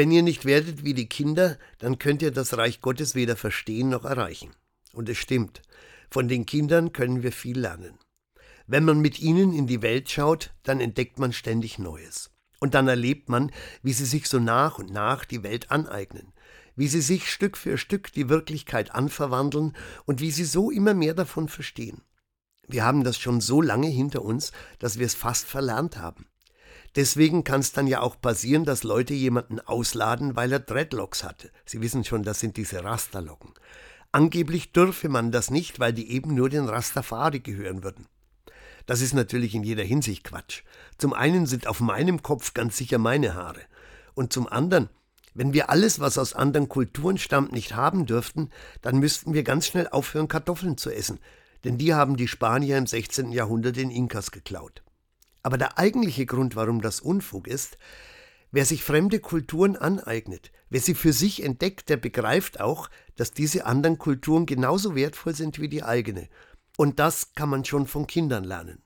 wenn ihr nicht werdet wie die Kinder, dann könnt ihr das Reich Gottes weder verstehen noch erreichen. Und es stimmt, von den Kindern können wir viel lernen. Wenn man mit ihnen in die Welt schaut, dann entdeckt man ständig Neues. Und dann erlebt man, wie sie sich so nach und nach die Welt aneignen, wie sie sich Stück für Stück die Wirklichkeit anverwandeln und wie sie so immer mehr davon verstehen. Wir haben das schon so lange hinter uns, dass wir es fast verlernt haben. Deswegen kann es dann ja auch passieren, dass Leute jemanden ausladen, weil er Dreadlocks hatte. Sie wissen schon, das sind diese Rasterlocken. Angeblich dürfe man das nicht, weil die eben nur den Rastafari gehören würden. Das ist natürlich in jeder Hinsicht Quatsch. Zum einen sind auf meinem Kopf ganz sicher meine Haare. Und zum anderen, wenn wir alles, was aus anderen Kulturen stammt, nicht haben dürften, dann müssten wir ganz schnell aufhören, Kartoffeln zu essen. Denn die haben die Spanier im 16. Jahrhundert den Inkas geklaut. Aber der eigentliche Grund, warum das Unfug ist, wer sich fremde Kulturen aneignet, wer sie für sich entdeckt, der begreift auch, dass diese anderen Kulturen genauso wertvoll sind wie die eigene. Und das kann man schon von Kindern lernen.